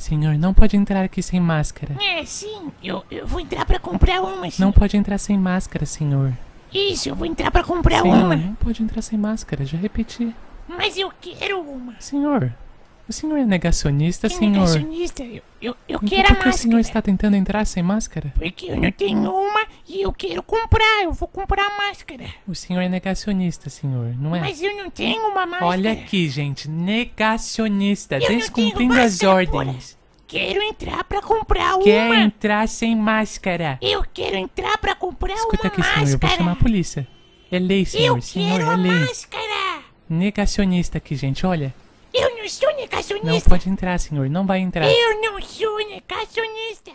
Senhor, não pode entrar aqui sem máscara. É, sim, eu, eu vou entrar pra comprar uma, sim. Não pode entrar sem máscara, senhor. Isso, eu vou entrar pra comprar Senhor, uma. não pode entrar sem máscara, já repeti. Mas eu quero uma. Senhor, o senhor é negacionista, Que senhor? negacionista, eu, eu, eu Então quero a por que o máscara. senhor está tentando entrar sem máscara? Porque eu não tenho uma e eu quero comprar, eu vou comprar a máscara. O senhor é negacionista, senhor, não é? Mas eu não tenho uma máscara. Olha aqui, gente, negacionista, Eu não descumprindo tenho as máscara, ordens. Quero entrar pra comprar Quer uma. entrar sem máscara? Eu quero entrar pra comprar Escuta uma aqui, senhor, máscara. eu vou chamar a polícia. É lei, Eu senhor, senhor, quero é lei. máscara. Negacionista aqui, gente, olha. Não sou Não negacionista. pode entrar, senhor, não vai entrar. Eu não sou negacionista.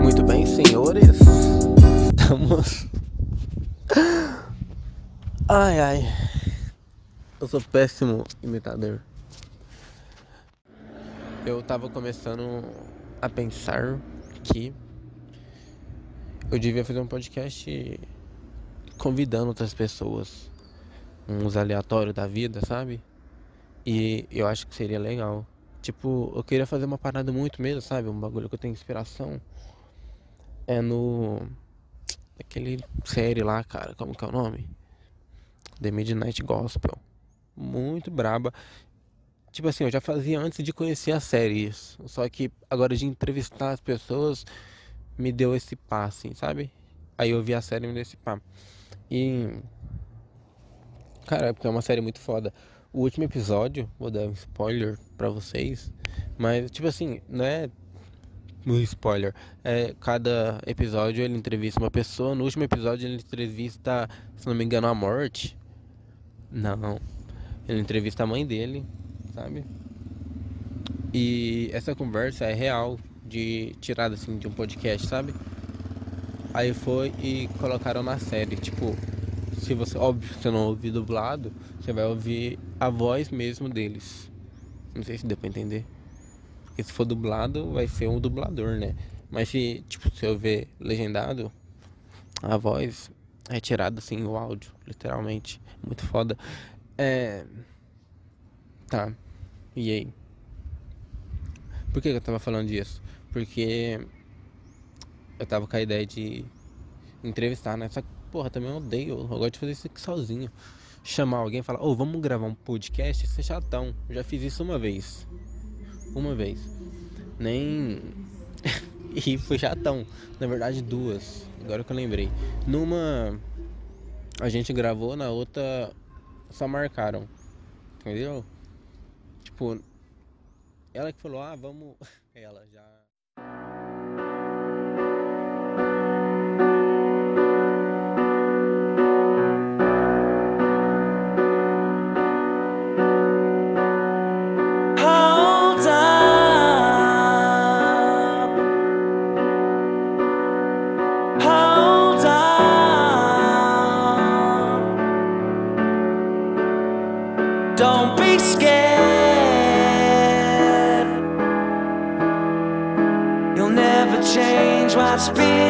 Muito bem, senhores. Estamos. Ai, ai. Eu sou péssimo imitador. Eu tava começando a pensar que eu devia fazer um podcast convidando outras pessoas, uns aleatórios da vida, sabe? E eu acho que seria legal. Tipo, eu queria fazer uma parada muito mesmo, sabe? Um bagulho que eu tenho inspiração. É no. Aquele série lá, cara, como que é o nome? The Midnight Gospel. Muito braba. Tipo assim, eu já fazia antes de conhecer a série isso. Só que agora de entrevistar as pessoas me deu esse pá, assim, sabe? Aí eu vi a série e me deu esse pá. E. Cara, é porque é uma série muito foda. O último episódio, vou dar um spoiler pra vocês. Mas, tipo assim, não é um spoiler. É, cada episódio ele entrevista uma pessoa. No último episódio ele entrevista, se não me engano, a morte. Não. Ele entrevista a mãe dele, sabe? E essa conversa é real, de tirada assim de um podcast, sabe? Aí foi e colocaram na série, tipo, se você, óbvio, você não ouvir dublado, você vai ouvir a voz mesmo deles. Não sei se deu pra entender. Porque se for dublado, vai ser um dublador, né? Mas se, tipo, se eu ver legendado, a voz é tirada assim, o áudio, literalmente. Muito foda. É. Tá. E aí? Por que eu tava falando disso? Porque eu tava com a ideia de entrevistar, né? Só que, porra, também eu odeio. Eu gosto de fazer isso aqui sozinho. Chamar alguém e falar, ô, vamos gravar um podcast? Isso é chatão. Eu já fiz isso uma vez. Uma vez. Nem. e foi chatão. Na verdade, duas. Agora que eu lembrei. Numa. A gente gravou, na outra. Só marcaram. Entendeu? Tipo. Ela que falou, ah, vamos. Ela já. It's been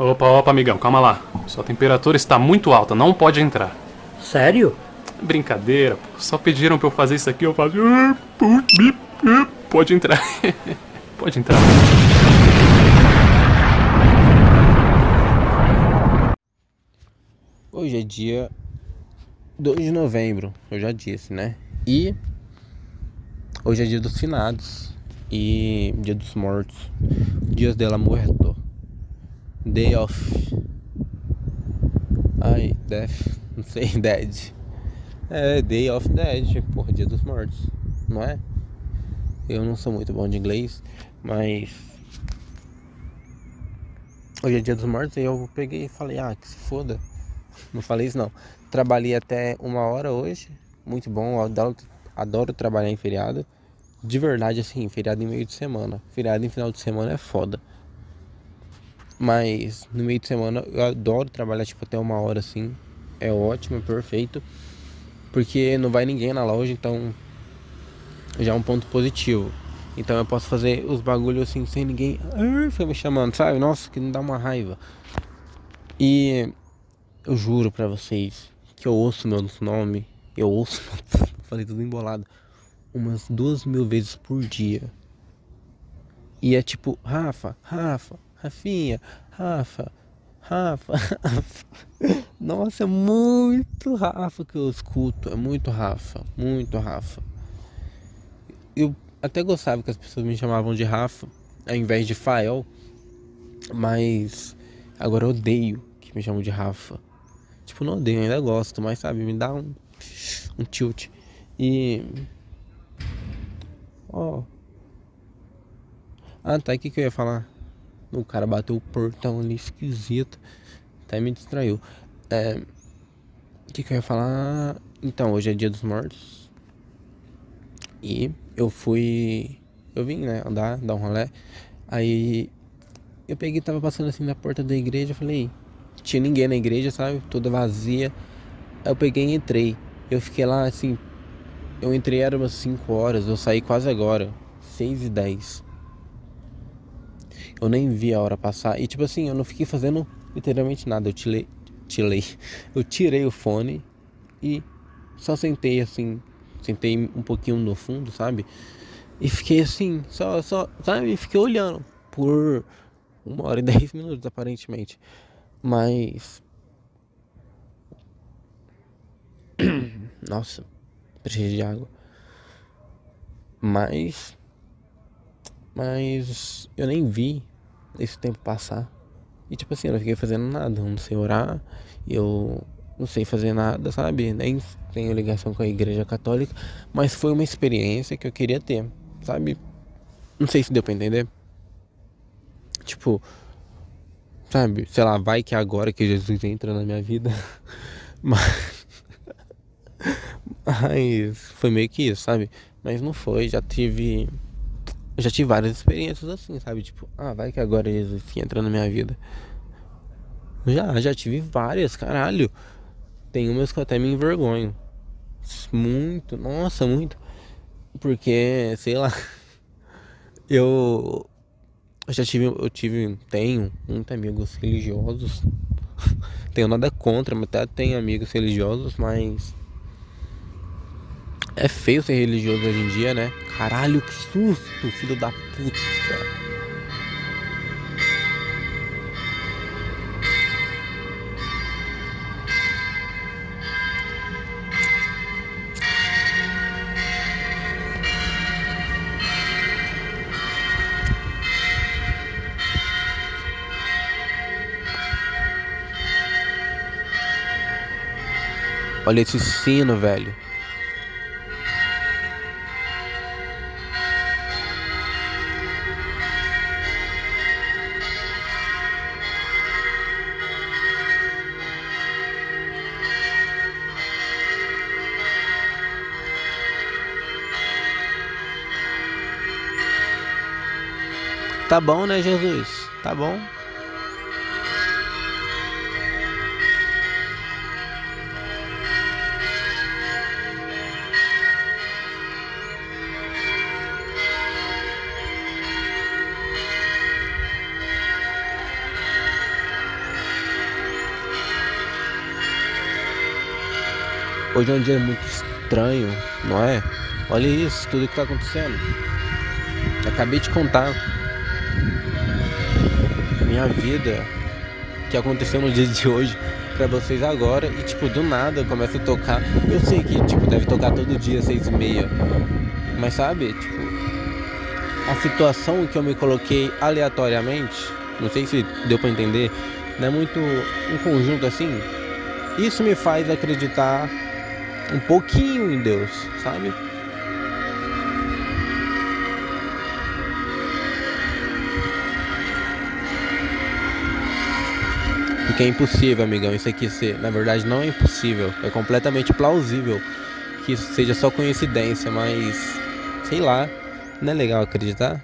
Opa, opa, amigão, calma lá. Sua temperatura está muito alta, não pode entrar. Sério? Brincadeira, pô. Só pediram pra eu fazer isso aqui, eu faço. "Ah, pu- bip, ah." Pode entrar. pode entrar. Hoje é dia 2 de novembro, eu já disse, né? E hoje é dia dos finados e dia dos mortos. Dias de la muerto. Day of. Ai, death. Não sei, dead. É, Day of Dead, porra, dia dos mortos. Não é? Eu não sou muito bom de inglês, mas. Hoje é dia dos mortos e eu peguei e falei, ah, que se foda. Não falei isso não. Trabalhei até uma hora hoje. Muito bom. Adoro, adoro trabalhar em feriado. De verdade, assim, feriado em meio de semana. Feriado em final de semana é foda. Mas no meio de semana eu adoro trabalhar tipo até uma hora assim. É ótimo, é perfeito. Porque não vai ninguém na loja, então já é um ponto positivo. Então eu posso fazer os bagulhos assim sem ninguém. "Ah", Foi me chamando, sabe? Nossa, que não dá uma raiva. E eu juro pra vocês que eu ouço meu nome, eu ouço, falei tudo embolado, umas duas mil vezes por dia. E é tipo, Rafa, Rafa, Rafinha, Rafa, Rafa, Rafa. Nossa, é muito Rafa que eu escuto, é muito Rafa, muito Rafa. Eu até gostava que as pessoas me chamavam de Rafa, ao invés de Fael. Mas agora eu odeio que me chamam de Rafa. Tipo, não odeio, ainda gosto, mas sabe, me dá um, um tilt. E. Ó. Ah, tá, o que, que eu ia falar? O cara bateu o portão ali esquisito. Até me distraiu. É. O que, que eu ia falar? Então, hoje é dia dos mortos. E eu fui. Eu vim, né, andar, dar um rolê. Aí eu peguei, tava passando assim na porta da igreja, falei, tinha ninguém na igreja, sabe? Toda vazia. Aí eu peguei e entrei. Eu fiquei lá assim. Eu entrei era umas 5 horas, eu saí quase agora. 6 e 10. Eu nem vi a hora passar. E tipo assim, eu não fiquei fazendo literalmente nada. Eu tirei. tirei eu tirei o fone e só sentei assim. Sentei um pouquinho no fundo, sabe? E fiquei assim, só, só, sabe? Fiquei olhando por uma hora e dez minutos, aparentemente. Mas. Nossa, preciso de água. Mas. Mas eu nem vi esse tempo passar. E tipo assim, eu não fiquei fazendo nada. Eu não sei orar, eu não sei fazer nada, sabe? Nem tenho ligação com a igreja católica. Mas foi uma experiência que eu queria ter, sabe? Não sei se deu pra entender. Tipo, sabe, sei lá, vai que é agora que Jesus entra na minha vida. Mas. Mas foi meio que isso, sabe? Mas não foi, já tive. Já tive várias experiências assim, sabe? Tipo, ah, vai que agora Jesus entra na minha vida. Já, já tive várias, caralho. Tem umas que eu até me envergonho. Muito, nossa, muito. Porque, sei lá. Eu eu já tive, eu tive, tenho muitos amigos religiosos. tenho nada contra, mas até tenho amigos religiosos, mas é feio ser religioso hoje em dia, né? Caralho, que susto, filho da puta. Olha esse sino, velho. Tá bom, né, Jesus? Tá bom. Hoje é um dia muito estranho, não é? Olha isso, tudo que está acontecendo. Acabei de contar minha vida que aconteceu no dia de hoje para vocês agora e tipo do nada começa a tocar. Eu sei que tipo deve tocar todo dia seis e meia, mas sabe tipo a situação que eu me coloquei aleatoriamente, não sei se deu para entender, não é muito um conjunto assim. Isso me faz acreditar um pouquinho em Deus, sabe? Porque é impossível, amigão, isso aqui ser. Na verdade, não é impossível. É completamente plausível que isso seja só coincidência, mas. Sei lá. Não é legal acreditar?